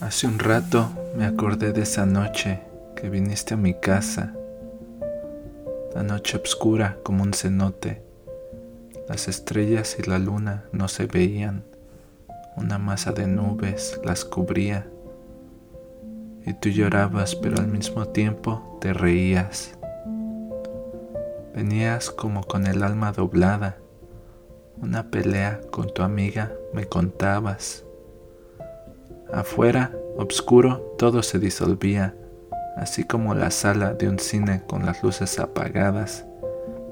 Hace un rato me acordé de esa noche que viniste a mi casa, la noche oscura como un cenote. Las estrellas y la luna no se veían, una masa de nubes las cubría. Y tú llorabas, pero al mismo tiempo te reías. Venías como con el alma doblada, una pelea con tu amiga me contabas Afuera, oscuro, todo se disolvía, así como la sala de un cine con las luces apagadas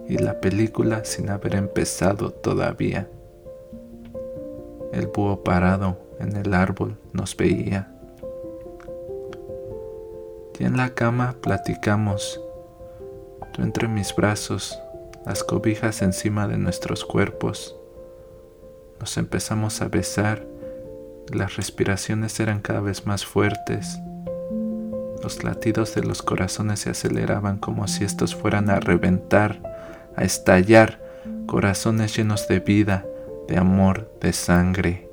y la película sin haber empezado todavía. El búho parado en el árbol nos veía. Y en la cama platicamos, tú entre mis brazos, las cobijas encima de nuestros cuerpos. Nos empezamos a besar las respiraciones eran cada vez más fuertes. Los latidos de los corazones se aceleraban como si estos fueran a reventar, a estallar, corazones llenos de vida, de amor, de sangre.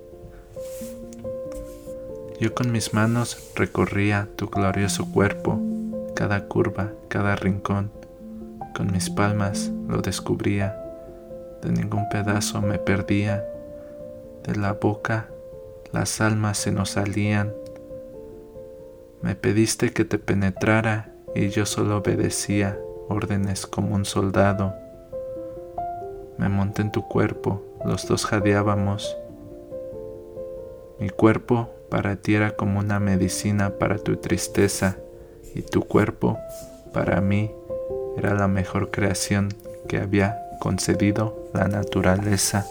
Yo con mis manos recorría tu glorioso cuerpo, cada curva, cada rincón. Con mis palmas lo descubría, de ningún pedazo me perdía, de la boca las almas se nos salían. Me pediste que te penetrara y yo solo obedecía órdenes como un soldado. Me monté en tu cuerpo, los dos jadeábamos. Mi cuerpo para ti era como una medicina para tu tristeza y tu cuerpo para mí era la mejor creación que había concedido la naturaleza.